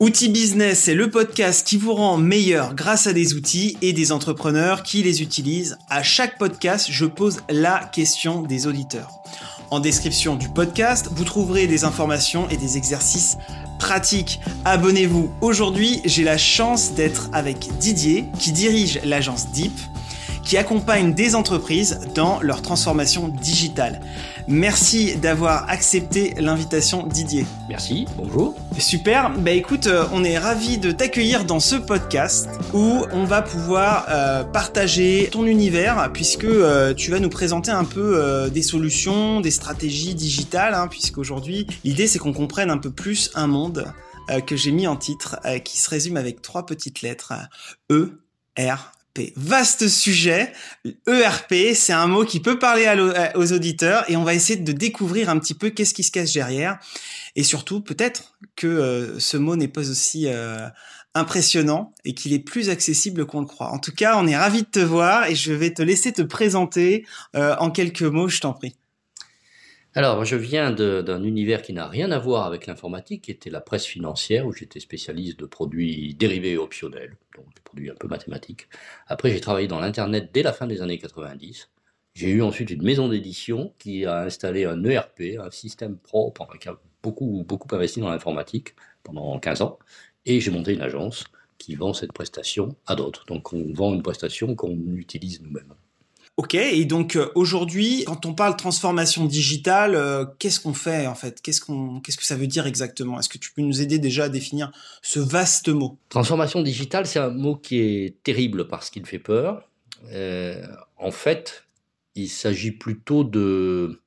Outils Business, c'est le podcast qui vous rend meilleur grâce à des outils et des entrepreneurs qui les utilisent. À chaque podcast, je pose la question des auditeurs. En description du podcast, vous trouverez des informations et des exercices pratiques. Abonnez-vous. Aujourd'hui, j'ai la chance d'être avec Didier qui dirige l'agence Deep qui accompagne des entreprises dans leur transformation digitale. Merci d'avoir accepté l'invitation Didier. Merci, bonjour. Super, bah écoute, euh, on est ravi de t'accueillir dans ce podcast où on va pouvoir euh, partager ton univers puisque euh, tu vas nous présenter un peu des solutions, des stratégies digitales, hein, puisqu'aujourd'hui l'idée c'est qu'on comprenne un peu plus un monde que j'ai mis en titre qui se résume avec trois petites lettres E, R, Vaste sujet. ERP, c'est un mot qui peut parler aux auditeurs et on va essayer de découvrir un petit peu qu'est-ce qui se cache derrière. Et surtout, peut-être que euh, ce mot n'est pas aussi euh, impressionnant et qu'il est plus accessible qu'on le croit. En tout cas, on est ravi de te voir et je vais te laisser te présenter euh, en quelques mots, je t'en prie. Alors, je viens d'un univers qui n'a rien à voir avec l'informatique, qui était la presse financière, où j'étais spécialiste de produits dérivés et optionnels, donc des produits un peu mathématiques. Après, j'ai travaillé dans l'Internet dès la fin des années 90. J'ai eu ensuite une maison d'édition qui a installé un ERP, un système propre, qui a beaucoup, beaucoup investi dans l'informatique pendant 15 ans. Et j'ai monté une agence qui vend cette prestation à d'autres. Donc, on vend une prestation qu'on utilise nous-mêmes. Ok, et donc euh, aujourd'hui, quand on parle transformation digitale, euh, qu'est-ce qu'on fait en fait? Qu'est-ce qu'on, qu'est-ce que ça veut dire exactement? Est-ce que tu peux nous aider déjà à définir ce vaste mot? Transformation digitale, c'est un mot qui est terrible parce qu'il fait peur. Euh, en fait, il s'agit plutôt de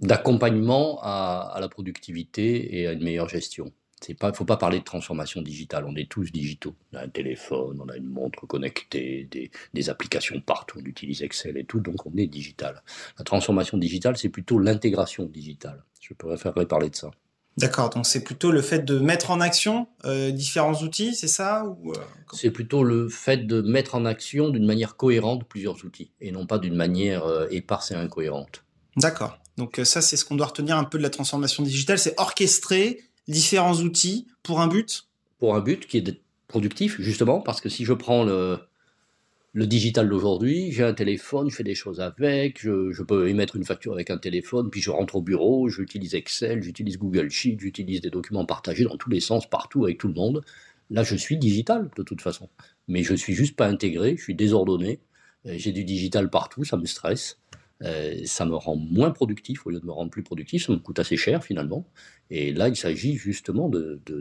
d'accompagnement à, la productivité et à une meilleure gestion. Il ne faut pas parler de transformation digitale, on est tous digitaux. On a un téléphone, on a une montre connectée, des, applications partout, on utilise Excel et tout, donc on est digital. La transformation digitale, c'est plutôt l'intégration digitale. Je préférerais parler de ça. D'accord, donc c'est plutôt le fait de mettre en action euh, différents outils, c'est ça ou, euh, C'est plutôt le fait de mettre en action d'une manière cohérente plusieurs outils, et non pas d'une manière euh, éparse et incohérente. D'accord, donc ça c'est ce qu'on doit retenir un peu de la transformation digitale, c'est orchestrer différents outils pour un but? Pour un but qui est d'être productif, justement, parce que si je prends le, le digital d'aujourd'hui, j'ai un téléphone, je fais des choses avec, je, peux émettre une facture avec un téléphone, puis je rentre au bureau, j'utilise Excel, j'utilise Google Sheet, j'utilise des documents partagés dans tous les sens, partout, avec tout le monde. Là, je suis digital, de toute façon. Mais je suis juste pas intégré, je suis désordonné, j'ai du digital partout, ça me stresse. Euh, ça me rend moins productif au lieu de me rendre plus productif, ça me coûte assez cher finalement. Et là, il s'agit justement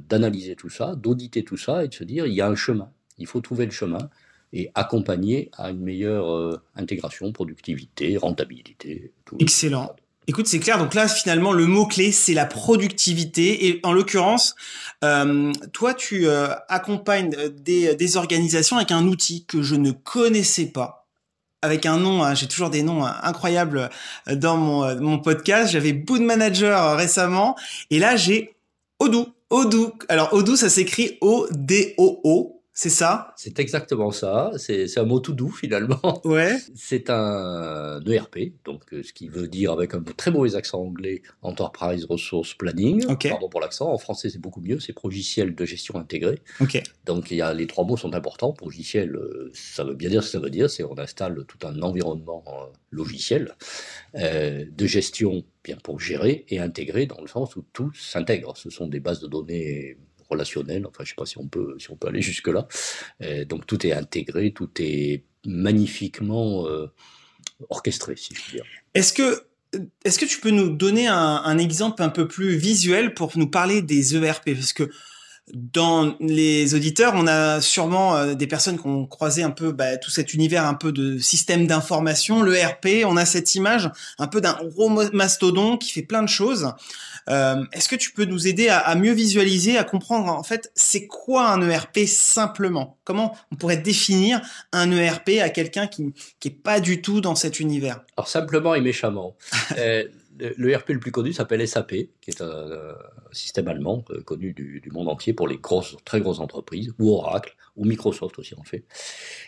d'analyser de, tout ça, d'auditer tout ça et de se dire, il y a un chemin, il faut trouver le chemin et accompagner à une meilleure euh, intégration, productivité, rentabilité. Excellent. Écoute, c'est clair. Donc là, finalement, le mot-clé, c'est la productivité. Et en l'occurrence, euh, toi, tu accompagnes des, des organisations avec un outil que je ne connaissais pas avec un nom, hein, j'ai toujours des noms hein, incroyables euh, dans mon, euh, mon podcast. J'avais Boot Manager euh, récemment et là j'ai Odoo. Odoo. Alors Odoo, ça s'écrit O-D-O-O. C'est ça? C'est exactement ça. C'est un mot tout doux finalement. Ouais. C'est un ERP, donc euh, ce qui veut dire avec un très mauvais accent anglais Enterprise Resource Planning. Pardon pour l'accent. En français, c'est beaucoup mieux. C'est logiciel de gestion intégrée. Donc il y a, les trois mots sont importants. Logiciel, euh, ça veut bien dire ce que ça veut dire. C'est on installe tout un environnement euh, logiciel de gestion bien pour gérer et intégrer dans le sens où tout s'intègre. Ce sont des bases de données relationnel. Enfin, je sais pas si on peut, si on peut aller jusque là. Euh, donc tout est intégré, tout est magnifiquement euh, orchestré, si je veux dire. Est-ce que est-ce que tu peux nous donner un, un, exemple un peu plus visuel pour nous parler des ERP Parce que dans les auditeurs, on a sûrement euh, des personnes qui ont croisé un peu bah, tout cet univers un peu de système d'information, le RP. On a cette image un peu d'un gros mastodon qui fait plein de choses. Euh, est-ce que tu peux nous aider à, mieux visualiser, à comprendre en fait c'est quoi un ERP simplement? Comment on pourrait définir un ERP à quelqu'un qui qui est pas du tout dans cet univers? Alors simplement et méchamment. euh, le ERP le plus connu s'appelle SAP, qui est un, système allemand euh, connu du, monde entier pour les grosses, très grosses entreprises, ou Oracle, ou Microsoft aussi en fait.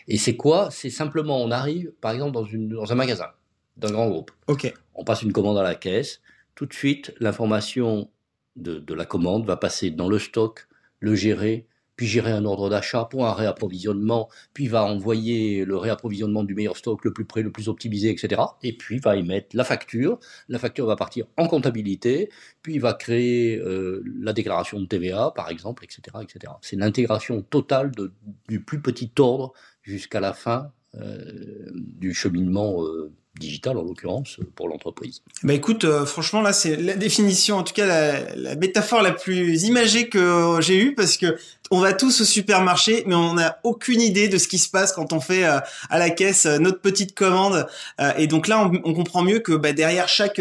Et c'est quoi? C'est simplement, on arrive par exemple dans, une, dans un magasin d'un grand groupe. Ok. On passe une commande à la caisse, tout de suite l'information de, la commande va passer dans le stock, le gérer, puis gérer un ordre d'achat pour un réapprovisionnement, puis va envoyer le réapprovisionnement du meilleur stock le plus près, le plus optimisé, etc. Et puis va émettre la facture. La facture va partir en comptabilité, puis va créer euh, la déclaration de TVA, par exemple, etc. etc. C'est l'intégration totale du plus petit ordre jusqu'à la fin euh, du cheminement euh, digital en l'occurrence pour l'entreprise. Bah écoute, euh, franchement là c'est la définition, en tout cas la, métaphore la plus imagée que j'ai eue parce que on va tous au supermarché, mais on n'a aucune idée de ce qui se passe quand on fait à la caisse notre petite commande. et donc là, on, comprend mieux que bah, derrière chaque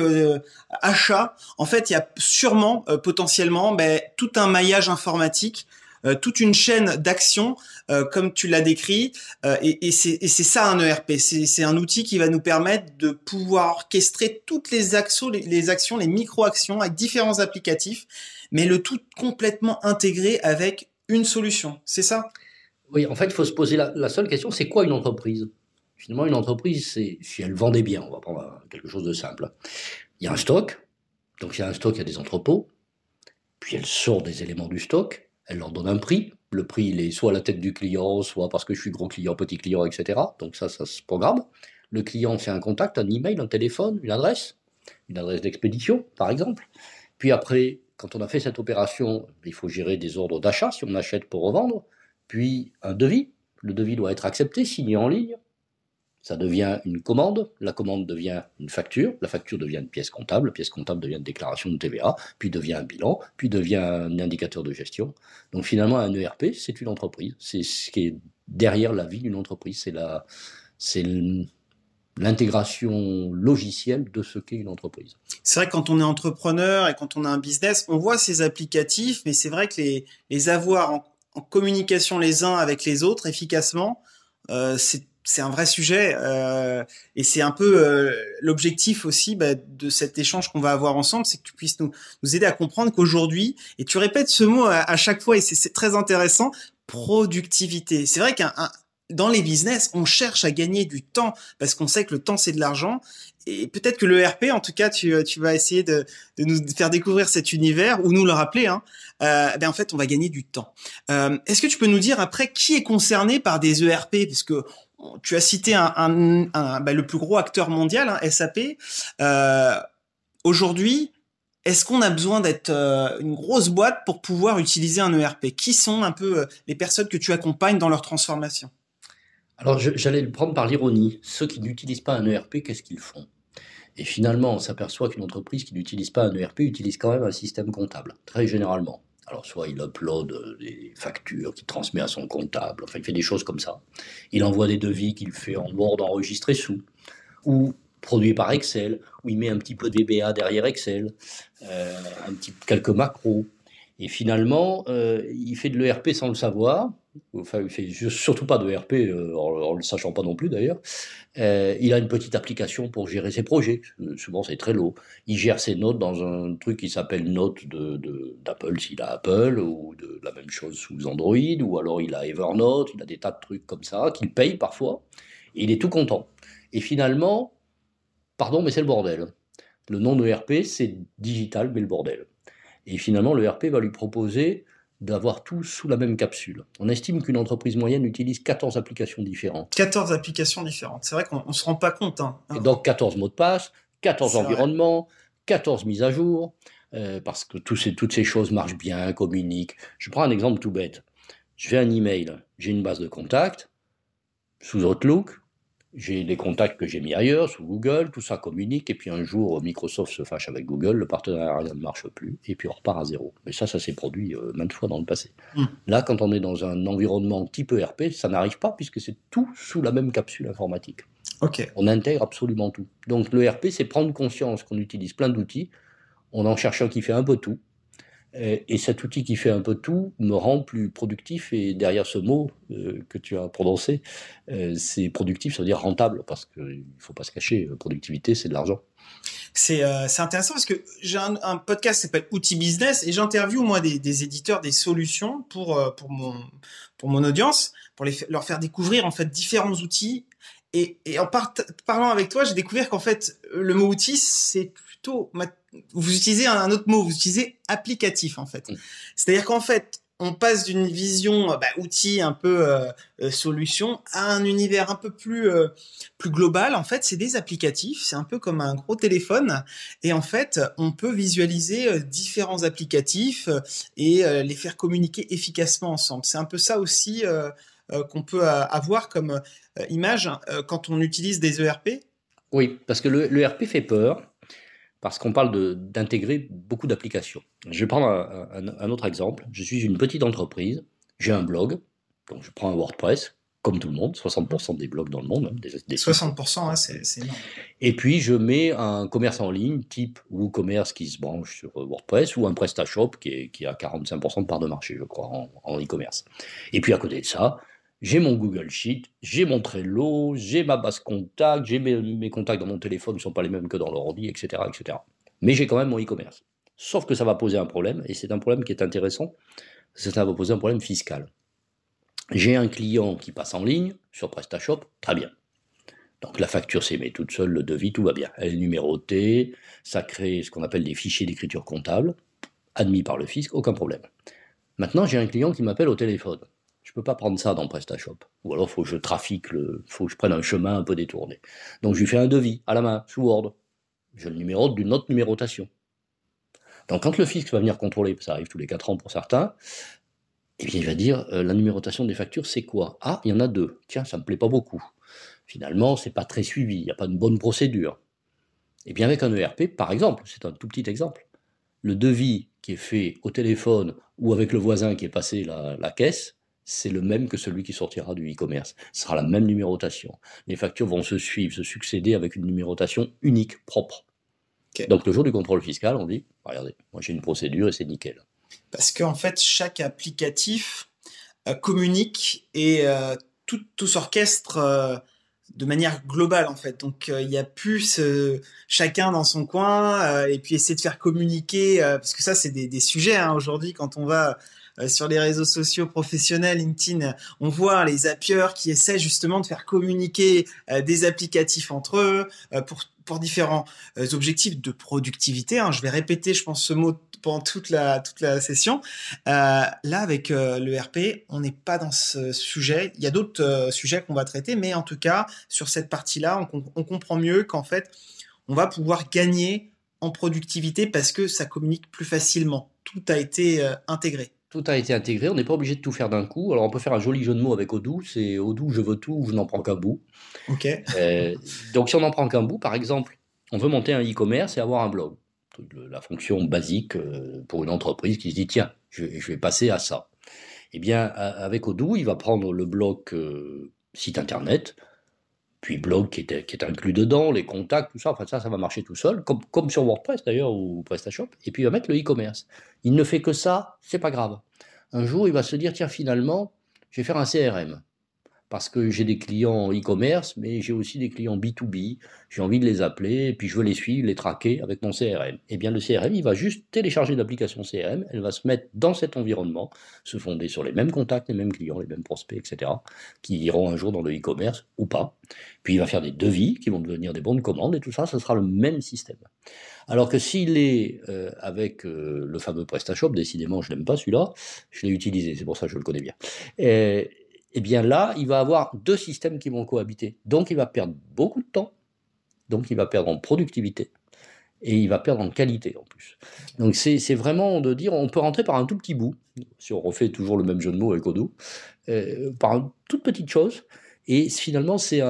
achat, en fait, il y a sûrement potentiellement bah, tout un maillage informatique euh, toute une chaîne d'actions, euh, comme tu l'as décrit, euh, et, et c'est ça un ERP. C'est un outil qui va nous permettre de pouvoir orchestrer toutes les actions, les, actions, les micro-actions avec différents applicatifs, mais le tout complètement intégré avec une solution. C'est ça? Oui, en fait, il faut se poser la, la seule question, c'est quoi une entreprise? Finalement, une entreprise, c'est si elle vend des biens, on va prendre quelque chose de simple. Il y a un stock, donc il y a un stock, il y a des entrepôts, puis elle sort des éléments du stock, elle leur donne un prix. Le prix, il est soit à la tête du client, soit parce que je suis gros client, petit client, etc. Donc ça, ça se programme. Le client fait un contact, un email, un téléphone, une adresse, une adresse d'expédition, par exemple. Puis après, quand on a fait cette opération, il faut gérer des ordres d'achat si on achète pour revendre, puis un devis. Le devis doit être accepté, signé en ligne, ça devient une commande, la commande devient une facture, la facture devient une pièce comptable, la pièce comptable devient une déclaration de TVA, puis devient un bilan, puis devient un indicateur de gestion. Donc finalement, un ERP, c'est une entreprise. C'est ce qui est derrière la vie d'une entreprise. C'est la, c'est l'intégration logicielle de ce qu'est une entreprise. C'est vrai que quand on est entrepreneur et quand on a un business, on voit ces applicatifs, mais c'est vrai que les, les avoir en, communication les uns avec les autres efficacement, euh, c'est c'est un vrai sujet euh, et c'est un peu euh, l'objectif aussi bah, de cet échange qu'on va avoir ensemble, c'est que tu puisses nous, nous aider à comprendre qu'aujourd'hui, et tu répètes ce mot à, chaque fois et c'est très intéressant, productivité. C'est vrai qu'un dans les business, on cherche à gagner du temps parce qu'on sait que le temps c'est de l'argent. Et peut-être que le RP, en tout cas, tu, tu vas essayer de, de, nous faire découvrir cet univers ou nous le rappeler. Hein. Euh, ben en fait, on va gagner du temps. Euh, Est-ce que tu peux nous dire après qui est concerné par des ERP Parce que tu as cité un, bah, le plus gros acteur mondial, hein, SAP. Euh, Aujourd'hui, est-ce qu'on a besoin d'être euh, une grosse boîte pour pouvoir utiliser un ERP Qui sont un peu euh, les personnes que tu accompagnes dans leur transformation? Alors, j'allais le prendre par l'ironie. Ceux qui n'utilisent pas un ERP, qu'est-ce qu'ils font? Et finalement, on s'aperçoit qu'une entreprise qui n'utilise pas un ERP utilise quand même un système comptable, très généralement. Alors, soit il upload des factures qu'il transmet à son comptable, enfin, il fait des choses comme ça. Il envoie des devis qu'il fait en Word enregistré sous, ou produit par Excel, où il met un petit peu d'EBA derrière Excel, euh, quelques macros. Et finalement, euh, il fait de l'ERP sans le savoir, enfin, il fait surtout pas de ERP, euh, en, ne le sachant pas non plus d'ailleurs. Euh, il a une petite application pour gérer ses projets. Souvent, c'est très low. Il gère ses notes dans un truc qui s'appelle Note d'Apple de, s'il a Apple, ou de la même chose sous Android, ou alors il a Evernote, il a des tas de trucs comme ça qu'il paye parfois. Et il est tout content. Et finalement, pardon, mais c'est le bordel. Le nom de ERP, c'est digital, mais le bordel. Et finalement, le ERP va lui proposer d'avoir tout sous la même capsule. On estime qu'une entreprise moyenne utilise 14 applications différentes. 14 applications différentes. C'est vrai qu'on ne se rend pas compte. Hein. Et donc 14 mots de passe, 14 environnements, 14 mises à jour, euh, parce que ces, toutes ces choses marchent bien, communiquent. Je prends un exemple tout bête. Je fais un email, j'ai une base de contact sous Outlook, j'ai les contacts que j'ai mis ailleurs, sous Google, tout ça communique, et puis un jour, Microsoft se fâche avec Google, le partenariat ne marche plus, et puis on repart à zéro. Mais ça, ça s'est produit euh, maintes fois dans le passé. Hmm. Là, quand on est dans un environnement type ERP, ça n'arrive pas, puisque c'est tout sous la même capsule informatique. On intègre absolument tout. Donc l'ERP, c'est prendre conscience qu'on utilise plein d'outils, on en cherche un qui fait un peu tout, et cet outil qui fait un peu tout me rend plus productif. Et derrière ce mot euh, que tu as prononcé, euh, c'est productif, ça veut dire rentable, parce qu'il ne faut pas se cacher, euh, productivité, c'est de l'argent. C'est intéressant parce que j'ai un, podcast qui s'appelle Outils Business et j'interviewe moi des, éditeurs des solutions pour, pour, mon, pour mon audience, pour leur faire découvrir en fait différents outils. Et, en parlant avec toi, j'ai découvert qu'en fait, le mot outil, c'est plutôt vous utilisez un autre mot, vous utilisez applicatif en fait. Mm. C'est-à-dire qu'en fait, on passe d'une vision euh, bah, outil un peu euh, euh, solution à un univers un peu plus plus global. En fait, c'est des applicatifs. C'est un peu comme un gros téléphone. Et en fait, on peut visualiser différents applicatifs et les faire communiquer efficacement ensemble. C'est un peu ça aussi qu'on peut avoir comme image quand on utilise des ERP. Oui, parce que le, le fait peur parce qu'on parle d'intégrer beaucoup d'applications. Je vais prendre un, autre exemple. Je suis une petite entreprise, j'ai un blog, donc je prends un WordPress, comme tout le monde, 60% des blogs dans le monde. Hein, des, 60%, c'est énorme. Et puis je mets un commerce en ligne, type WooCommerce qui se branche sur WordPress, ou un PrestaShop qui, qui a 45% de part de marché, je crois, en e-commerce. Et puis à côté de ça, j'ai mon Google Sheet, j'ai mon Trello, j'ai ma base contact, j'ai mes, contacts dans mon téléphone ne sont pas les mêmes que dans l'ordi, etc., etc. Mais j'ai quand même mon e-commerce. Sauf que ça va poser un problème, et c'est un problème qui est intéressant, ça va poser un problème fiscal. J'ai un client qui passe en ligne sur PrestaShop, très bien. Donc la facture s'émet toute seule, le devis, tout va bien. Elle est numérotée, ça crée ce qu'on appelle des fichiers d'écriture comptable, admis par le fisc, aucun problème. Maintenant, j'ai un client qui m'appelle au téléphone. Je peux pas prendre ça dans PrestaShop. Ou alors, faut que je trafique, le, faut que je prenne un chemin un peu détourné. Donc, je lui fais un devis à la main, sous Word. Je le numérote d'une autre numérotation. Donc, quand le fisc va venir contrôler, ça arrive tous les 4 ans pour certains, eh bien, il va dire euh, la numérotation des factures, c'est quoi? Ah, il y en a deux. Tiens, ça me plaît pas beaucoup. Finalement, c'est pas très suivi. Il n'y a pas une bonne procédure. Eh bien, avec un ERP, par exemple, c'est un tout petit exemple, le devis qui est fait au téléphone ou avec le voisin qui est passé la caisse, c'est le même que celui qui sortira du e-commerce. Ce sera la même numérotation. Les factures vont se suivre, se succéder avec une numérotation unique, propre. Donc le jour du contrôle fiscal, on dit, regardez, moi j'ai une procédure et c'est nickel. Parce qu'en fait, chaque applicatif euh, communique et euh, tout, s'orchestre euh, de manière globale en fait. Donc il y a plus chacun dans son coin et puis essayer de faire communiquer parce que ça c'est des, sujets hein, aujourd'hui quand on va euh, sur les réseaux sociaux professionnels, LinkedIn, on voit les appieurs qui essaient justement de faire communiquer euh, des applicatifs entre eux euh, pour, différents objectifs de productivité. Hein. Je vais répéter, je pense, ce mot pendant toute la, toute la session. là, avec le RP, on n'est pas dans ce sujet. Il y a d'autres sujets qu'on va traiter, mais en tout cas, sur cette partie-là, on comprend mieux qu'en fait, on va pouvoir gagner en productivité parce que ça communique plus facilement. Tout a été intégré tout a été intégré, on n'est pas obligé de tout faire d'un coup. Alors on peut faire un joli jeu de mots avec Odoo, c'est Odoo, je veux tout, je n'en prends qu'un bout. Ok. Euh, donc si on n'en prend qu'un bout, par exemple, on veut monter un e-commerce et avoir un blog. La fonction basique euh, pour une entreprise qui se dit, tiens, je, vais passer à ça. Eh bien, avec Odoo, il va prendre le bloc euh, site internet, puis blog qui est, qui est, inclus dedans, les contacts, tout ça, enfin ça, ça va marcher tout seul, comme, comme sur WordPress d'ailleurs ou PrestaShop, et puis il va mettre le e-commerce. Il ne fait que ça, c'est pas grave. Un jour, il va se dire, tiens, finalement, je vais faire un CRM parce que j'ai des clients e-commerce, mais j'ai aussi des clients B2B, j'ai envie de les appeler, et puis je veux les suivre, les traquer avec mon CRM. Eh bien, le CRM, il va juste télécharger l'application CRM, elle va se mettre dans cet environnement, se fonder sur les mêmes contacts, les mêmes clients, les mêmes prospects, etc., qui iront un jour dans le e-commerce ou pas. Puis il va faire des devis qui vont devenir des bons de commande, et tout ça, ce sera le même système. Alors que s'il est euh, avec euh, le fameux PrestaShop, décidément, je n'aime pas celui-là, je l'ai utilisé, c'est pour ça que je le connais bien. Eh bien là, il va avoir deux systèmes qui vont cohabiter. Donc il va perdre beaucoup de temps, donc il va perdre en productivité, et il va perdre en qualité en plus. Donc c'est vraiment de dire, on peut rentrer par un tout petit bout, si on refait toujours le même jeu de mots avec Odoo, euh, par une toute petite chose, et finalement c'est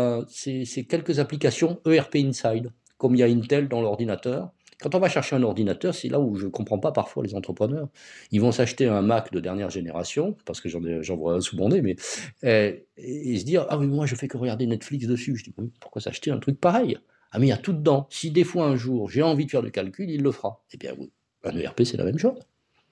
quelques applications ERP Inside, comme il y a Intel dans l'ordinateur, quand on va chercher un ordinateur, c'est là où je ne comprends pas parfois les entrepreneurs. Ils vont s'acheter un Mac de dernière génération, parce que j'en vois un sous mon nez, mais et, se dire Ah oui, moi je fais que regarder Netflix dessus. Je dis oui, Pourquoi s'acheter un truc pareil? Ah, mais il y a tout dedans. Si des fois un jour j'ai envie de faire du calcul, il le fera. Eh bien oui, un ERP c'est la même chose.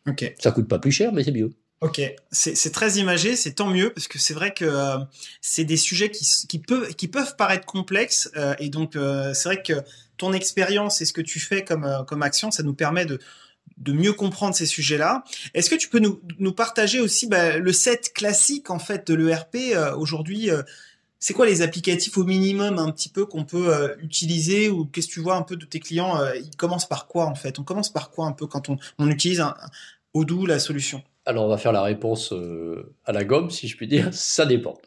Ok. Ça coûte pas plus cher, mais c'est mieux. Ok, c'est très imagé, c'est tant mieux parce que c'est vrai que euh, c'est des sujets qui, qui, peuvent, qui peuvent paraître complexes euh, et donc euh, c'est vrai que ton expérience et ce que tu fais comme, comme action, ça nous permet de, de mieux comprendre ces sujets-là. Est-ce que tu peux nous, nous partager aussi bah, le set classique en fait de l'ERP aujourd'hui c'est quoi les applicatifs au minimum un petit peu qu'on peut euh, utiliser ou qu'est-ce que tu vois un peu de tes clients euh, Ils commencent par quoi en fait? On commence par quoi un peu quand on, on utilise un, Odoo, la solution? Alors, on va faire la réponse euh, à la gomme, si je puis dire. Ça dépend.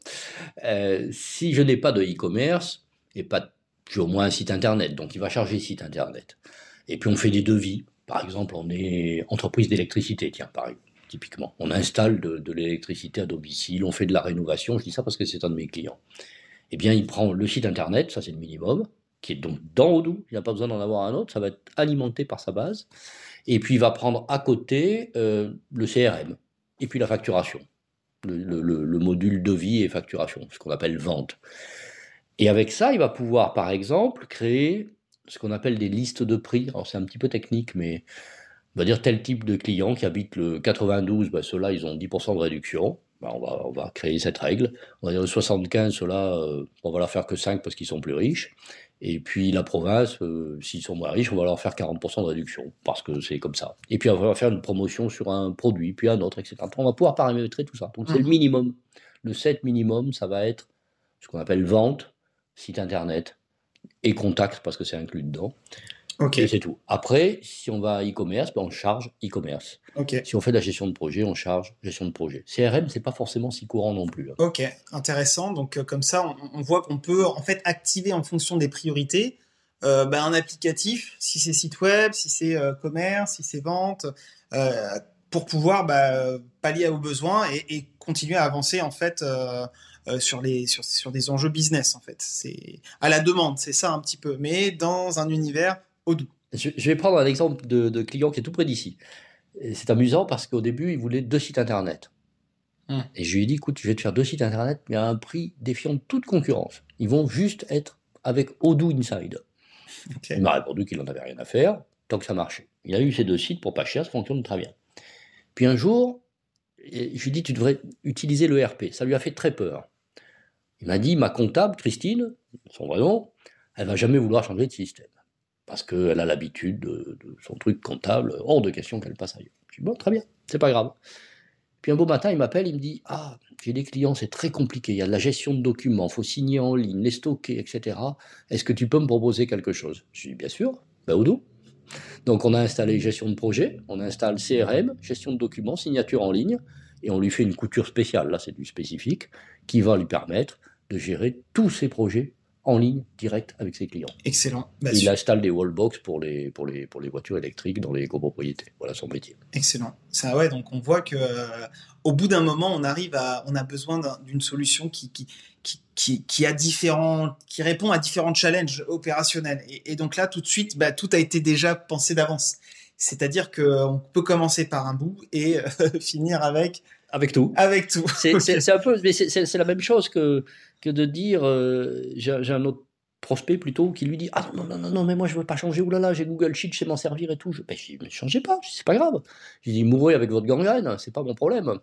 si je n'ai pas de e-commerce, et pas, j'ai au moins un site internet, donc il va charger site internet. Et puis, on fait des devis. Par exemple, on est entreprise d'électricité, tiens, pareil, typiquement. On installe de, l'électricité à domicile, on fait de la rénovation. Je dis ça parce que c'est un de mes clients. Eh bien, il prend le site internet, ça c'est le minimum, qui est donc dans Odoo. Il n'a pas besoin d'en avoir un autre, ça va être alimenté par sa base. Et puis, il va prendre à côté euh, le CRM et puis la facturation, le, le module devis et facturation, ce qu'on appelle vente. Et avec ça, il va pouvoir, par exemple, créer ce qu'on appelle des listes de prix. Alors, c'est un petit peu technique, mais on va dire tel type de client qui habite le 92, ben ceux-là, ils ont 10% de réduction. Ben on, va, on va créer cette règle. On va dire le 75, ceux-là, euh, on va leur faire que 5 parce qu'ils sont plus riches. Et puis la province, euh, s'ils sont moins riches, on va leur faire 40% de réduction, parce que c'est comme ça. Et puis on va faire une promotion sur un produit, puis un autre, etc. On va pouvoir paramétrer tout ça. Donc c'est le mmh. minimum. Le 7 minimum, ça va être ce qu'on appelle vente, site internet et contact, parce que c'est inclus dedans. Ok. c'est tout. Après, si on va à e-commerce, ben on charge e-commerce. Ok. Si on fait de la gestion de projet, on charge gestion de projet. CRM, c'est pas forcément si courant non plus. Hein. Ok, intéressant. Donc euh, comme ça, on, voit qu'on peut en fait activer en fonction des priorités euh, ben, un applicatif, si c'est site web, si c'est euh, commerce, si c'est vente, pour pouvoir bah, pallier aux besoins et, et, continuer à avancer en fait. Sur, les, sur, sur, des enjeux business en fait. C'est à la demande, c'est ça un petit peu, mais dans un univers je, vais prendre un exemple de, client qui est tout près d'ici. C'est amusant parce qu'au début, il voulait deux sites internet. Hmm. Et je lui ai dit, écoute, je vais te faire deux sites internet, mais à un prix défiant toute concurrence. Ils vont juste être avec Odoo Inside. Il m'a répondu qu'il n'en avait rien à faire, tant que ça marchait. Il a eu ces deux sites pour pas cher, ça fonctionne très bien. Puis un jour, je lui ai dit, tu devrais utiliser le RP. Ça lui a fait très peur. Il m'a dit, ma comptable, Christine, son vrai nom, elle va jamais vouloir changer de système parce qu'elle a l'habitude de, son truc comptable, hors de question qu'elle passe ailleurs. Je dis, bon, très bien, c'est pas grave. Puis un beau matin, il m'appelle, il me dit, ah, j'ai des clients, c'est très compliqué, il y a de la gestion de documents, il faut signer en ligne, les stocker, etc. Est-ce que tu peux me proposer quelque chose? Je dis, bien sûr, ben Odoo. Donc? On a installé gestion de projet, on installe CRM, gestion de documents, signature en ligne, et on lui fait une couture spéciale, là c'est du spécifique, qui va lui permettre de gérer tous ses projets en ligne direct avec ses clients. Excellent. Bah, il installe des wallbox pour les, pour, les, pour les voitures électriques dans les copropriétés. Voilà son métier. Excellent. Ça, ouais, donc on voit que euh, au bout d'un moment, on arrive à, on a besoin d'une solution qui, qui, qui, qui, a différents, qui répond à différents challenges opérationnels. Et, donc là, tout de suite, bah, tout a été déjà pensé d'avance. C'est-à-dire qu'on peut commencer par un bout et euh, finir avec avec tout. Avec tout. C'est un peu, mais c'est la même chose que, que de dire, euh, j'ai un autre prospect plutôt qui lui dit ah non non non non mais moi je veux pas changer oulala j'ai Google Sheet je sais m'en servir et tout je ben, ne changez pas c'est pas grave je dis mourrez avec votre gangrène c'est pas mon problème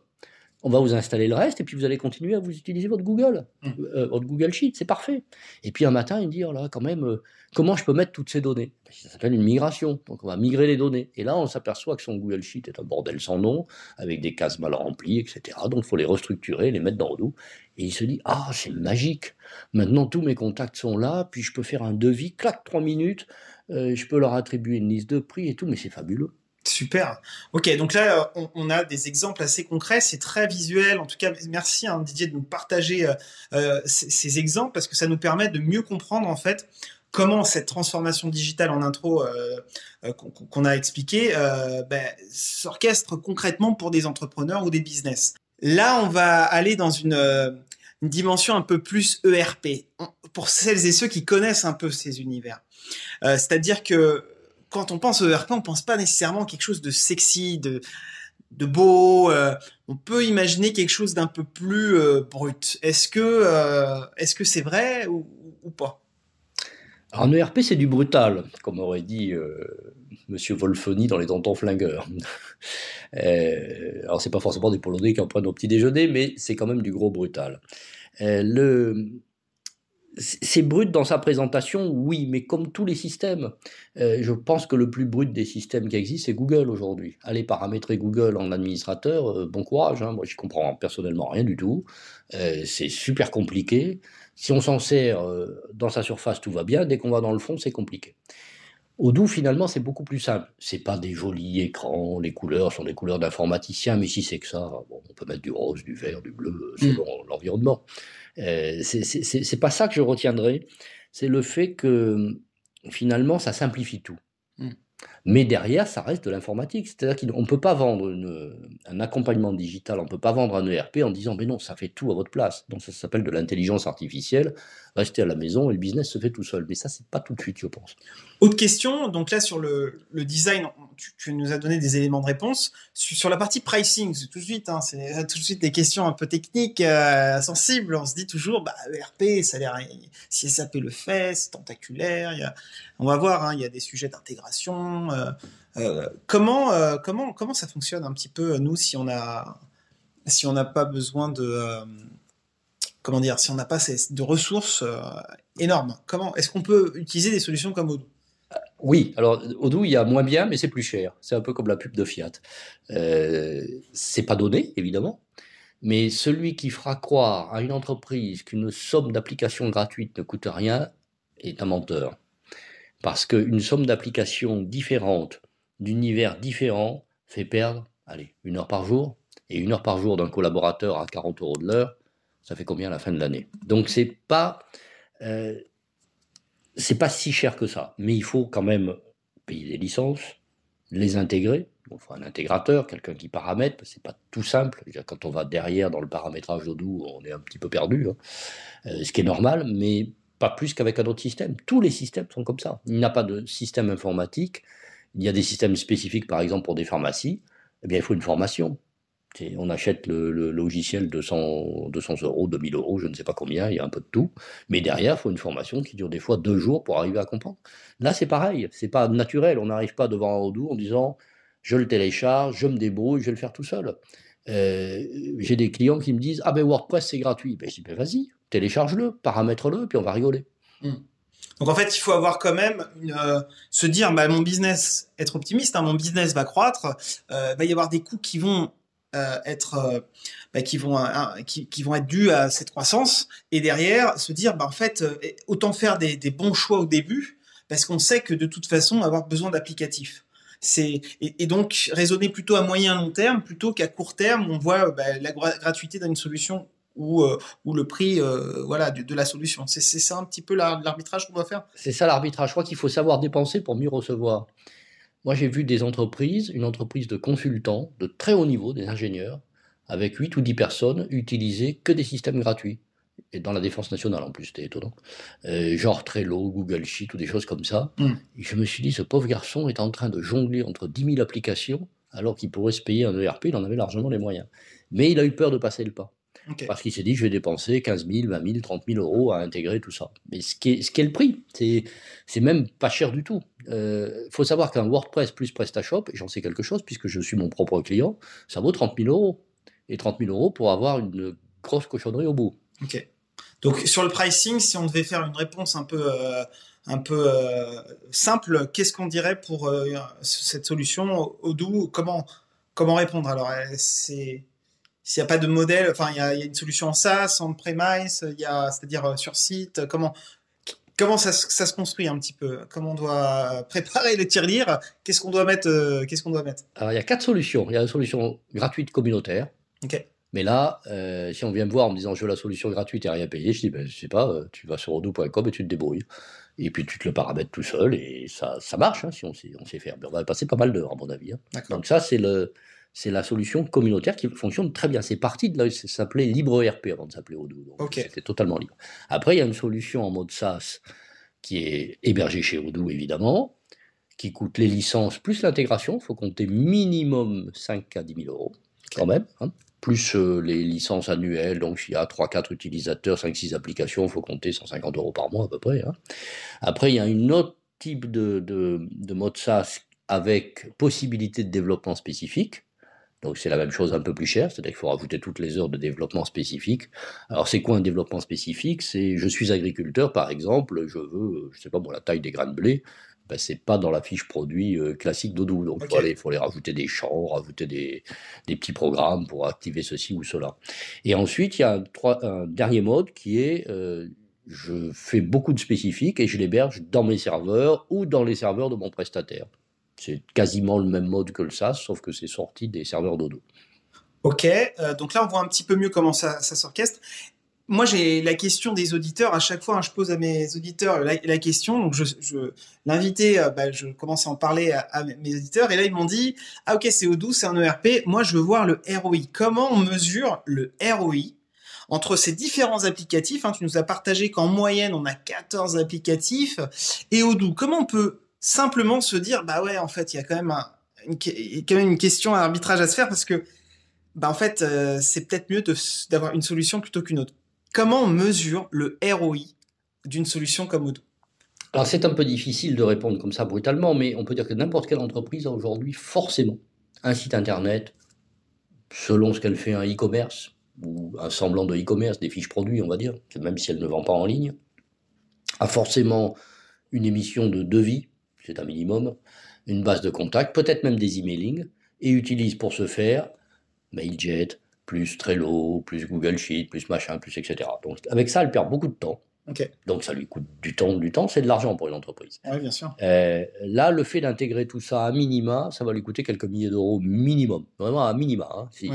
on va vous installer le reste et puis vous allez continuer à vous utiliser votre Google, mmh. euh, votre Google Sheet, c'est parfait. Et puis un matin, il me dit, oh là, quand même, euh, comment je peux mettre toutes ces données? Ben, Ça s'appelle une migration. Donc on va migrer les données. Et là, on s'aperçoit que son Google Sheet est un bordel sans nom, avec des cases mal remplies, etc. Donc il faut les restructurer, les mettre dans Odoo. Et il se dit, ah, c'est magique. Maintenant, tous mes contacts sont là, puis je peux faire un devis, clac, trois minutes, euh, je peux leur attribuer une liste de prix et tout, mais c'est fabuleux. Super. Ok, donc là, euh, on, a des exemples assez concrets, c'est très visuel. En tout cas, merci hein, Didier de nous partager euh, euh, ces, exemples parce que ça nous permet de mieux comprendre en fait comment cette transformation digitale en intro qu'on a expliqué ben, s'orchestre concrètement pour des entrepreneurs ou des business. Là, on va aller dans une, une dimension un peu plus ERP pour celles et ceux qui connaissent un peu ces univers. C'est-à-dire que quand on pense au ERP, on pense pas nécessairement quelque chose de sexy, de, de beau. Euh, on peut imaginer quelque chose d'un peu plus euh, brut. Est-ce que euh, est-ce que c'est vrai ou, pas? En ERP, c'est du brutal, comme aurait dit Monsieur Wolfoni dans les Dantons Flingueurs. alors c'est pas forcément des Polonais qui en prennent au petit déjeuner, mais c'est quand même du gros brutal. le c'est brut dans sa présentation, oui, mais comme tous les systèmes, euh, je pense que le plus brut des systèmes qui existent, c'est Google aujourd'hui. Allez paramétrer Google en administrateur, euh, bon courage, hein, moi je comprends personnellement rien du tout. Euh, c'est super compliqué. Si on s'en sert dans sa surface, tout va bien. Dès qu'on va dans le fond, c'est compliqué. Odoo, finalement, c'est beaucoup plus simple. C'est pas des jolis écrans, les couleurs sont des couleurs d'informaticien, mais si c'est que ça, bon, on peut mettre du rose, du vert, du bleu, mm. selon l'environnement. Euh, c'est pas ça que je retiendrai, c'est le fait que finalement, ça simplifie tout. Mm. Mais derrière, ça reste de l'informatique. C'est-à-dire qu'on ne peut pas vendre un accompagnement digital, on ne peut pas vendre un ERP en disant, mais non, ça fait tout à votre place. Donc ça s'appelle de l'intelligence artificielle. Restez à la maison et le business se fait tout seul. Mais ça, c'est pas tout de suite, je pense. Autre question, donc là sur le, design, tu, nous as donné des éléments de réponse. Sur, la partie pricing, c'est tout de suite, hein, c'est tout de suite des questions un peu techniques, euh, sensibles. On se dit toujours, bah, ERP, ça a l'air, si SAP le fait, c'est tentaculaire. on va voir, hein, il y a des sujets d'intégration. Euh, euh, comment, comment, comment ça fonctionne un petit peu, nous, si on si n'a pas besoin de comment dire, si on n'a pas de ressources énormes, comment est-ce qu'on peut utiliser des solutions comme Odoo? Oui, alors Odoo, il y a moins bien, mais c'est plus cher. C'est un peu comme la pub de Fiat. Euh, c'est pas donné, évidemment, mais celui qui fera croire à une entreprise qu'une somme d'applications gratuites ne coûte rien est un menteur. Parce qu'une somme d'applications différentes, d'univers différents, fait perdre, allez, une heure par jour, et une heure par jour d'un collaborateur à 40 euros de l'heure, ça fait combien à la fin de l'année? Donc c'est pas. Euh, c'est pas si cher que ça, mais il faut quand même payer des licences, les intégrer. il faut un intégrateur, quelqu'un qui paramètre, c'est pas tout simple. Quand on va derrière dans le paramétrage d'Odoo, on est un petit peu perdu, hein. euh, ce qui est normal, mais pas plus qu'avec un autre système. Tous les systèmes sont comme ça. Il n'y a pas de système informatique. Il y a des systèmes spécifiques, par exemple, pour des pharmacies. Eh bien, il faut une formation. On achète le, logiciel 200, 200 euros, 2000 euros, je ne sais pas combien, il y a un peu de tout. Mais derrière, il faut une formation qui dure des fois deux jours pour arriver à comprendre. Là, c'est pareil, c'est pas naturel. On n'arrive pas devant un Odoo en disant je le télécharge, je me débrouille, je vais le faire tout seul. Euh, j'ai des clients qui me disent ah ben WordPress c'est gratuit. Ben, je dis ben vas-y, télécharge-le, paramètre-le, puis on va rigoler. Hmm. Donc en fait, il faut avoir quand même euh, se dire bah, mon business, être optimiste, hein, mon business va croître, euh, va y avoir des coûts qui vont euh, être bah, qui vont qui, vont être dus à cette croissance et derrière se dire bah en fait autant faire des, bons choix au début parce qu'on sait que de toute façon avoir besoin d'applicatifs c'est et, donc raisonner plutôt à moyen long terme plutôt qu'à court terme on voit la gratuité d'une solution ou, ou le prix voilà de, la solution c'est ça un petit peu l'arbitrage qu'on doit faire c'est ça l'arbitrage je crois qu'il faut savoir dépenser pour mieux recevoir moi, j'ai vu des entreprises, une entreprise de consultants de très haut niveau, des ingénieurs, avec 8 ou 10 personnes, utiliser que des systèmes gratuits. Et dans la défense nationale, en plus, c'était étonnant. Euh, genre Trello, Google Sheet ou des choses comme ça. Hmm. Et je me suis dit, ce pauvre garçon est en train de jongler entre 10 000 applications, alors qu'il pourrait se payer un ERP, il en avait largement les moyens. Mais il a eu peur de passer le pas. Parce qu'il s'est dit, je vais dépenser 15 000, 20 000, 30 000 euros à intégrer tout ça. Mais ce qui est, ce qui est le prix, c'est, c'est même pas cher du tout. Il euh, faut savoir qu'un WordPress plus PrestaShop, et j'en sais quelque chose puisque je suis mon propre client, ça vaut 30 000 euros. Et 30 000 euros pour avoir une grosse cochonnerie au bout. Ok. Donc sur le pricing, si on devait faire une réponse un peu, euh, un peu euh, simple, qu'est-ce qu'on dirait pour cette solution? Odoo Comment, comment répondre? Alors, c'est s'il n'y a pas de modèle, enfin, il y, a, une solution en SaaS, en premise, il y a, c'est-à-dire euh, sur site, comment, comment ça, se construit un petit peu? Comment on doit préparer le tirelire Qu'est-ce qu'on doit mettre euh, Qu'est-ce qu'on doit mettre? Alors, il y a quatre solutions. Il y a la solution gratuite communautaire. Ok. Mais là, euh, si on vient me voir en me disant je veux la solution gratuite et rien payer, je dis ben, je sais pas, tu vas sur odoo.com et tu te débrouilles. Et puis tu te le paramètres tout seul et ça, ça marche hein, si on sait, on sait faire. Mais on va passer pas mal d'heures à mon avis. Hein. Donc ça c'est le, c'est la solution communautaire qui fonctionne très bien. C'est parti de là, ça s'appelait LibreRP avant de s'appeler Odoo. C'était totalement libre. Après, il y a une solution en mode SaaS qui est hébergée chez Odoo, évidemment, qui coûte les licences plus l'intégration. Il faut compter minimum 5 à 10 000 euros, quand même. Hein. Plus euh, les licences annuelles, donc s'il y a 3-4 utilisateurs, 5-6 applications, il faut compter 150 euros par mois à peu près. Hein. Après, il y a un autre type de, de, de mode SaaS avec possibilité de développement spécifique donc c'est la même chose un peu plus cher, c'est-à-dire qu'il faut rajouter toutes les heures de développement spécifique. Alors c'est quoi un développement spécifique? C'est je suis agriculteur par exemple, je veux, je sais pas bon la taille des grains de blé, ben, c'est pas dans la fiche produit euh, classique d'Odoo. Donc il faut, aller, faut aller rajouter des champs, rajouter des, des, petits programmes pour activer ceci ou cela. Et ensuite il y a un, un dernier mode qui est euh, je fais beaucoup de spécifiques et je l'héberge dans mes serveurs ou dans les serveurs de mon prestataire. C'est quasiment le même mode que le SaaS, sauf que c'est sorti des serveurs Dodo. Ok, euh, donc là on voit un petit peu mieux comment ça, s'orchestre. Moi j'ai la question des auditeurs. À chaque fois, hein, je pose à mes auditeurs la, question. Donc je, l'invité, euh, bah, je commence à en parler à, mes auditeurs et là ils m'ont dit ah ok c'est Odoo, c'est un ERP. Moi je veux voir le ROI. Comment on mesure le ROI entre ces différents applicatifs? Hein, tu nous as partagé qu'en moyenne, on a 14 applicatifs. Et Odoo, comment on peut simplement se dire, bah ouais, en fait, il y a quand même, une, quand même une question à arbitrage à se faire parce que, bah en fait, euh, c'est peut-être mieux d'avoir une solution plutôt qu'une autre. Comment on mesure le ROI d'une solution comme Odoo? Alors c'est un peu difficile de répondre comme ça brutalement, mais on peut dire que n'importe quelle entreprise a aujourd'hui forcément un site internet, selon ce qu'elle fait un e-commerce, ou un semblant de e-commerce, des fiches produits, on va dire, même si elle ne vend pas en ligne, a forcément une émission de devis, c'est un minimum, une base de contact, peut-être même des emailing, et utilise pour ce faire MailJet, plus Trello, plus Google Sheet, plus machin, plus etc. Donc avec ça, elle perd beaucoup de temps. Donc ça lui coûte du temps, du temps, c'est de l'argent pour une entreprise. Oui, bien sûr. Euh, là, le fait d'intégrer tout ça à minima, ça va lui coûter quelques milliers d'euros minimum, vraiment à minima. Hein. Si,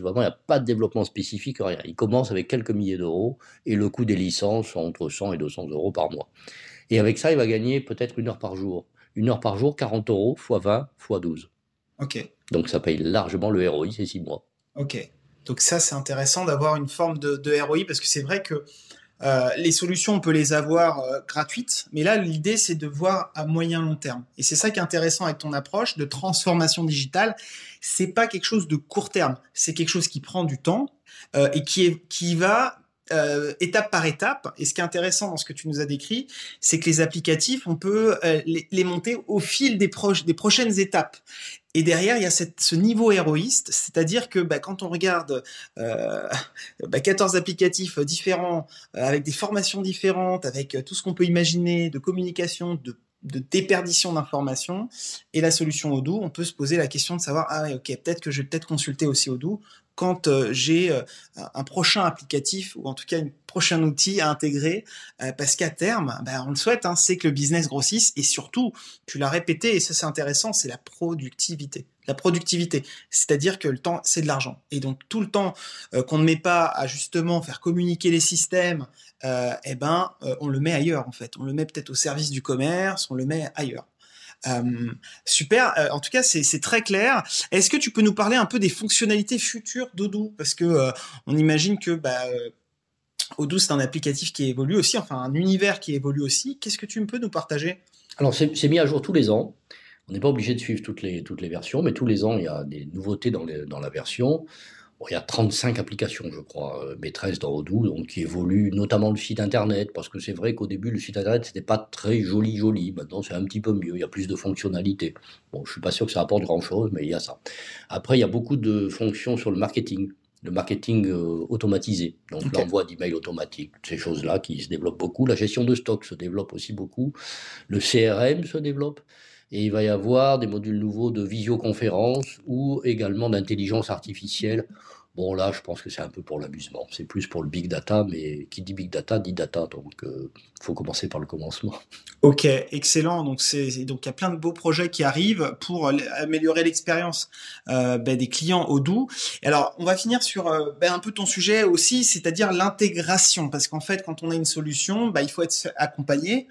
vraiment il n'y a pas de développement spécifique, rien. Il commence avec quelques milliers d'euros et le coût des licences entre 100 et 200 euros par mois. Et avec ça, il va gagner peut-être une heure par jour. Une heure par jour, 40 euros fois 20 fois 12. Ok. Donc ça paye largement le ROI, c'est 6 mois. Ok. Donc ça, c'est intéressant d'avoir une forme de, ROI parce que c'est vrai que euh, les solutions, on peut les avoir euh, gratuites, mais là, l'idée, c'est de voir à moyen long terme. Et c'est ça qui est intéressant avec ton approche de transformation digitale. C'est pas quelque chose de court terme, c'est quelque chose qui prend du temps euh, et qui, est, qui va étape par étape. Et ce qui est intéressant dans ce que tu nous as décrit, c'est que les applicatifs, on peut les, les, monter au fil des, proches, des prochaines étapes. Et derrière, il y a ce niveau héroïste, c'est-à-dire que bah, quand on regarde euh, bah, 14 applicatifs différents, euh, avec des formations différentes, avec euh, tout ce qu'on peut imaginer de communication, de, de déperdition d'informations, et la solution Odoo, on peut se poser la question de savoir, ah ok, peut-être que je vais peut-être consulter aussi Odoo quand euh, j'ai euh, un prochain applicatif ou en tout cas un prochain outil à intégrer, euh, parce qu'à terme, ben, on le souhaite, hein, c'est que le business grossisse et surtout, tu l'as répété et ça c'est intéressant, c'est la productivité. La productivité, c'est-à-dire que le temps, c'est de l'argent. Et donc tout le temps qu'on ne met pas à justement faire communiquer les systèmes, eh ben, on le met ailleurs en fait. On le met peut-être au service du commerce, on le met ailleurs. Euh, super. Euh, en tout cas, c'est très clair. Est-ce que tu peux nous parler un peu des fonctionnalités futures d'Odoo? Parce que euh, on imagine que bah, Odoo, c'est un applicatif qui évolue aussi, enfin un univers qui évolue aussi. Qu'est-ce que tu peux nous partager? Alors, c'est mis à jour tous les ans. On n'est pas obligé de suivre toutes les, toutes les versions, mais tous les ans, il y a des nouveautés dans, dans la version il y a 35 applications, je crois, euh, maîtresses dans Odoo, donc qui évoluent, notamment le site internet, parce que c'est vrai qu'au début, le site internet, c'était pas très joli, joli. Maintenant, c'est un petit peu mieux, il y a plus de fonctionnalités. Bon, je suis pas sûr que ça apporte grand chose, mais il y a ça. Après, il y a beaucoup de fonctions sur le marketing, le marketing euh, automatisé, donc l'envoi d'emails automatiques, ces choses-là qui se développent beaucoup. La gestion de stock se développe aussi beaucoup. Le CRM se développe. Et il va y avoir des modules nouveaux de visioconférence ou également d'intelligence artificielle. Bon, là, je pense que c'est un peu pour l'amusement. C'est plus pour le big data, mais qui dit big data dit data. Donc, il euh, faut commencer par le commencement. Ok, excellent. Donc, il y a plein de beaux projets qui arrivent pour améliorer l'expérience euh, ben, des clients au doux. alors, on va finir sur euh, ben, un peu ton sujet aussi, c'est-à-dire l'intégration, parce qu'en fait, quand on a une solution, ben, il faut être accompagné.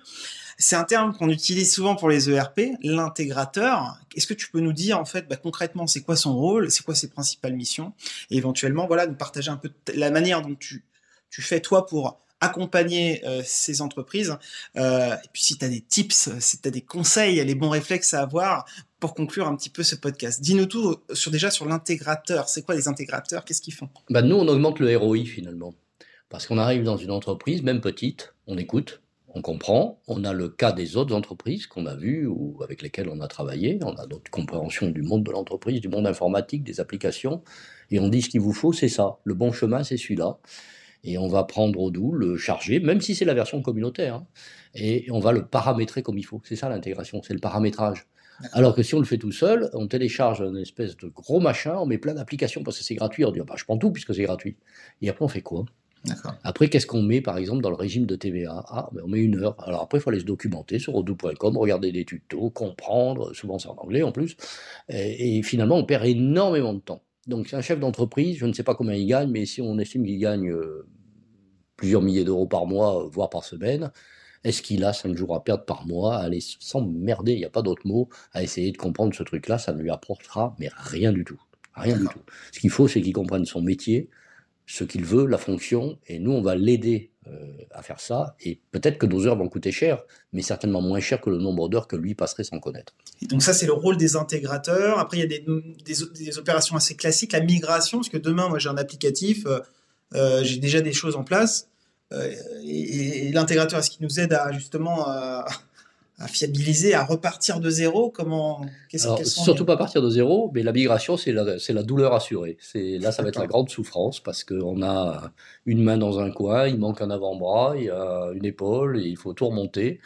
C'est un terme qu'on utilise souvent pour les ERP, l'intégrateur. Est-ce que tu peux nous dire en fait bah, concrètement c'est quoi son rôle, c'est quoi ses principales missions, et éventuellement voilà nous partager un peu la manière dont tu tu fais toi pour accompagner euh, ces entreprises. Euh, et puis si tu as des tips, si tu as des conseils, les bons réflexes à avoir pour conclure un petit peu ce podcast. Dis-nous tout sur déjà sur l'intégrateur. C'est quoi les intégrateurs? Qu'est-ce qu'ils font? Bah Nous, on augmente le ROI finalement. Parce qu'on arrive dans une entreprise, même petite, on écoute, on comprend. On a le cas des autres entreprises qu'on a vues ou avec lesquelles on a travaillé. On a notre compréhension du monde de l'entreprise, du monde informatique, des applications. Et on dit ce qu'il vous faut, c'est ça. Le bon chemin, c'est celui-là. Et on va prendre au doux, le charger, même si c'est la version communautaire. Hein. et on va le paramétrer comme il faut. C'est ça l'intégration, c'est le paramétrage. Alors que si on le fait tout seul, on télécharge une espèce de gros machin, on met plein d'applications parce que c'est gratuit. On dit, bah, je prends tout puisque c'est gratuit. Et après, on fait quoi? Après, qu'est-ce qu'on met, par exemple, dans le régime de TVA Ah, ben, on met une heure. Alors après, il faut aller se documenter sur odoo.com, regarder des tutos, comprendre, souvent c'est en anglais en plus, et, finalement, on perd énormément de temps. Donc, c'est un chef d'entreprise, je ne sais pas combien il gagne, mais si on estime qu'il gagne euh, plusieurs milliers d'euros par mois, voire par semaine, est-ce qu'il a cinq jours à perdre par mois à aller s'emmerder, il n'y a pas d'autre mot, à essayer de comprendre ce truc-là, ça ne lui apportera mais rien du tout. Rien du tout. Ce qu'il faut, c'est qu'il comprenne son métier, ce qu'il veut, la fonction, et nous, on va l'aider euh, à faire ça. Et peut-être que nos heures vont coûter cher, mais certainement moins cher que le nombre d'heures que lui passerait sans connaître. Et donc ça, c'est le rôle des intégrateurs. Après, il y a des, des, opérations assez classiques, la migration, parce que demain, moi, j'ai un applicatif, euh, euh, j'ai déjà des choses en place. et, l'intégrateur, est-ce qu'il nous aide à justement fiabiliser, à repartir de zéro Comment Surtout pas partir de zéro, mais la migration, c'est la, la, douleur assurée. Là, ça va être la grande souffrance parce qu'on a une main dans un coin, il manque un avant-bras, il y a une épaule, et il faut tout remonter,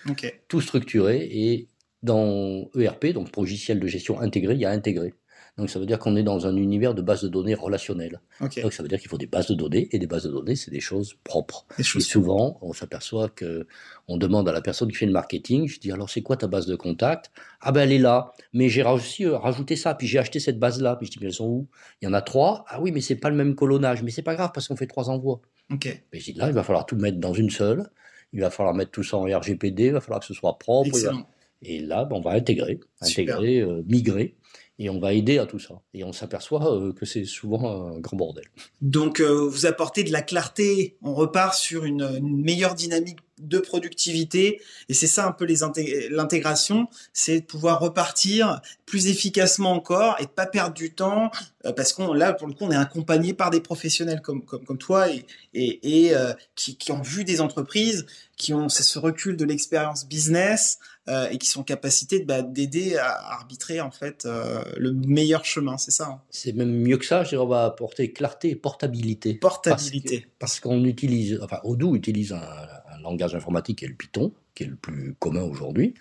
tout structurer. Et dans ERP, donc logiciel de gestion intégré, il y a intégré. Donc ça veut dire qu'on est dans un univers de bases de données relationnelles. Donc ça veut dire qu'il faut des bases de données et des bases de données, c'est des choses propres. et souvent, on s'aperçoit que on demande à la personne qui fait le marketing, je dis alors c'est quoi ta base de contact Ah ben elle est là, mais j'ai aussi euh, rajouté ça, puis j'ai acheté cette base là, puis je dis mais elles sont où? Il y en a trois. Ah oui, mais c'est pas le même colonnage, mais c'est pas grave parce qu'on fait trois envois. Ok. Mais je dis là, il va falloir tout mettre dans une seule. Il va falloir mettre tout ça en RGPD, il va falloir que ce soit propre. Et là, ben, on va intégrer, intégrer, euh, migrer et on va aider à tout ça. Et on s'aperçoit euh, que c'est souvent un grand bordel. Donc euh, vous apportez de la clarté, on repart sur une, meilleure dynamique de productivité et c'est ça un peu l'intégration, c'est de pouvoir repartir plus efficacement encore et de pas perdre du temps euh, parce qu'on là pour le coup on est accompagné par des professionnels comme comme, toi et et, qui, ont vu des entreprises qui ont ce recul de l'expérience business euh, et qui sont en capacité bah, d'aider à arbitrer en fait euh, le meilleur chemin, c'est ça hein C'est même mieux que ça, je dirais, on va apporter clarté et portabilité. Portabilité. Parce qu'on utilise, enfin Odoo utilise un, langage informatique qui est le Python, qui est le plus commun aujourd'hui.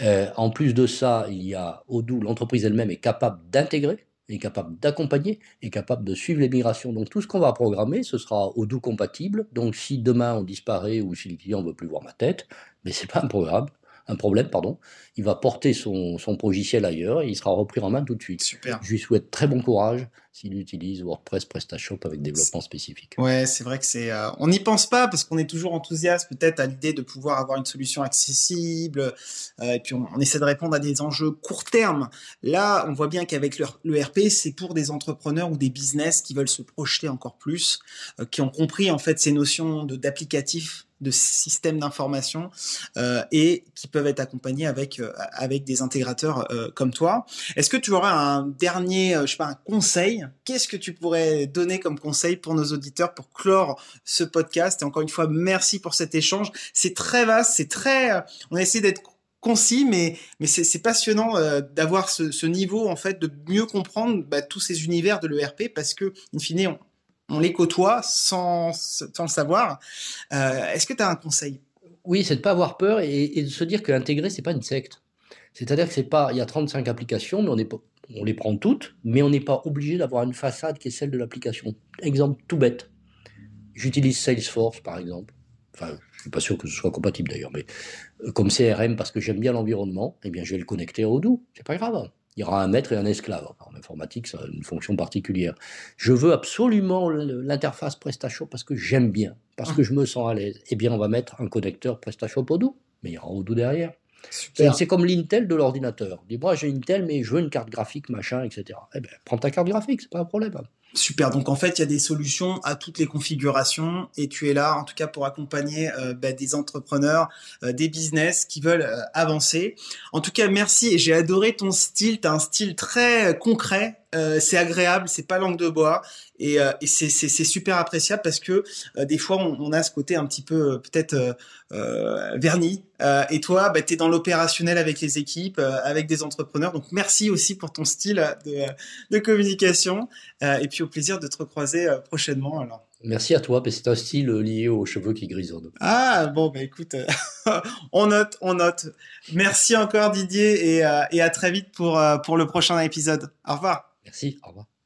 Euh, en plus de ça, il y a Odoo, l'entreprise elle-même est capable d'intégrer, est capable d'accompagner, est capable de suivre les migrations. Donc tout ce qu'on va programmer, ce sera Odoo compatible. Donc si demain on disparaît ou si le client ne veut plus voir ma tête, mais c'est pas un programme, un problème, pardon, il va porter son, son logiciel ailleurs et il sera repris en main tout de suite. Super. Je lui souhaite très bon courage s'il utilise WordPress PrestaShop avec développement spécifique. Ouais, c'est vrai que c'est. Euh, on n'y pense pas parce qu'on est toujours enthousiaste peut-être à l'idée de pouvoir avoir une solution accessible euh, et puis on, essaie de répondre à des enjeux court terme. Là, on voit bien qu'avec le, RP, c'est pour des entrepreneurs ou des business qui veulent se projeter encore plus, euh, qui ont compris en fait ces notions de d'applicatifs de systèmes d'information euh, et qui peuvent être accompagnés avec euh, avec des intégrateurs euh, comme toi. Est-ce que tu aurais un dernier, je sais pas, un conseil? Qu'est-ce que tu pourrais donner comme conseil pour nos auditeurs pour clore ce podcast? Et encore une fois, merci pour cet échange. C'est très vaste, c'est très. On a essayé d'être concis, mais mais c'est passionnant d'avoir ce, ce, niveau en fait de mieux comprendre bah, tous ces univers de l'ERP parce que in fine on, on les côtoie sans, sans le savoir. Euh, est-ce que tu as un conseil? Oui, c'est de pas avoir peur et, de se dire que l'intégrer, c'est pas une secte. C'est-à-dire que c'est pas, il y a 35 applications, mais on les prend toutes, mais on n'est pas obligé d'avoir une façade qui est celle de l'application. Exemple tout bête. J'utilise Salesforce, par exemple. Enfin, je suis pas sûr que ce soit compatible d'ailleurs, mais euh, comme CRM parce que j'aime bien l'environnement, eh bien je vais le connecter au Odoo. C'est pas grave il y aura un maître et un esclave. En informatique, ça a une fonction particulière. Je veux absolument l'interface PrestaShop parce que j'aime bien, parce que je me sens à l'aise. Eh bien, on va mettre un connecteur PrestaShop Odoo, mais il y aura Odoo derrière. C'est comme l'Intel de l'ordinateur. Dis-moi, j'ai Intel, mais je veux une carte graphique, machin, etc. Eh bien, prends ta carte graphique, c'est pas un problème. Super. Donc en fait, il y a des solutions à toutes les configurations et tu es là, en tout cas, pour accompagner euh, bah, des entrepreneurs, euh, des business qui veulent euh, avancer. En tout cas, merci j'ai adoré ton style. Tu as un style très concret. c'est agréable, c'est pas langue de bois et, et c'est super appréciable parce que des fois on, on, a ce côté un petit peu peut-être vernis. et toi, bah, tu es dans l'opérationnel avec les équipes, avec des entrepreneurs. Donc merci aussi pour ton style de, de communication. et puis au plaisir de te recroiser euh, prochainement. Alors. Merci à toi, c'est un style lié aux cheveux qui grisonnent. Ah bon, bah écoute, euh, on note, on note. Merci encore Didier et, euh, et à très vite pour, pour le prochain épisode. Au revoir. Merci, au revoir.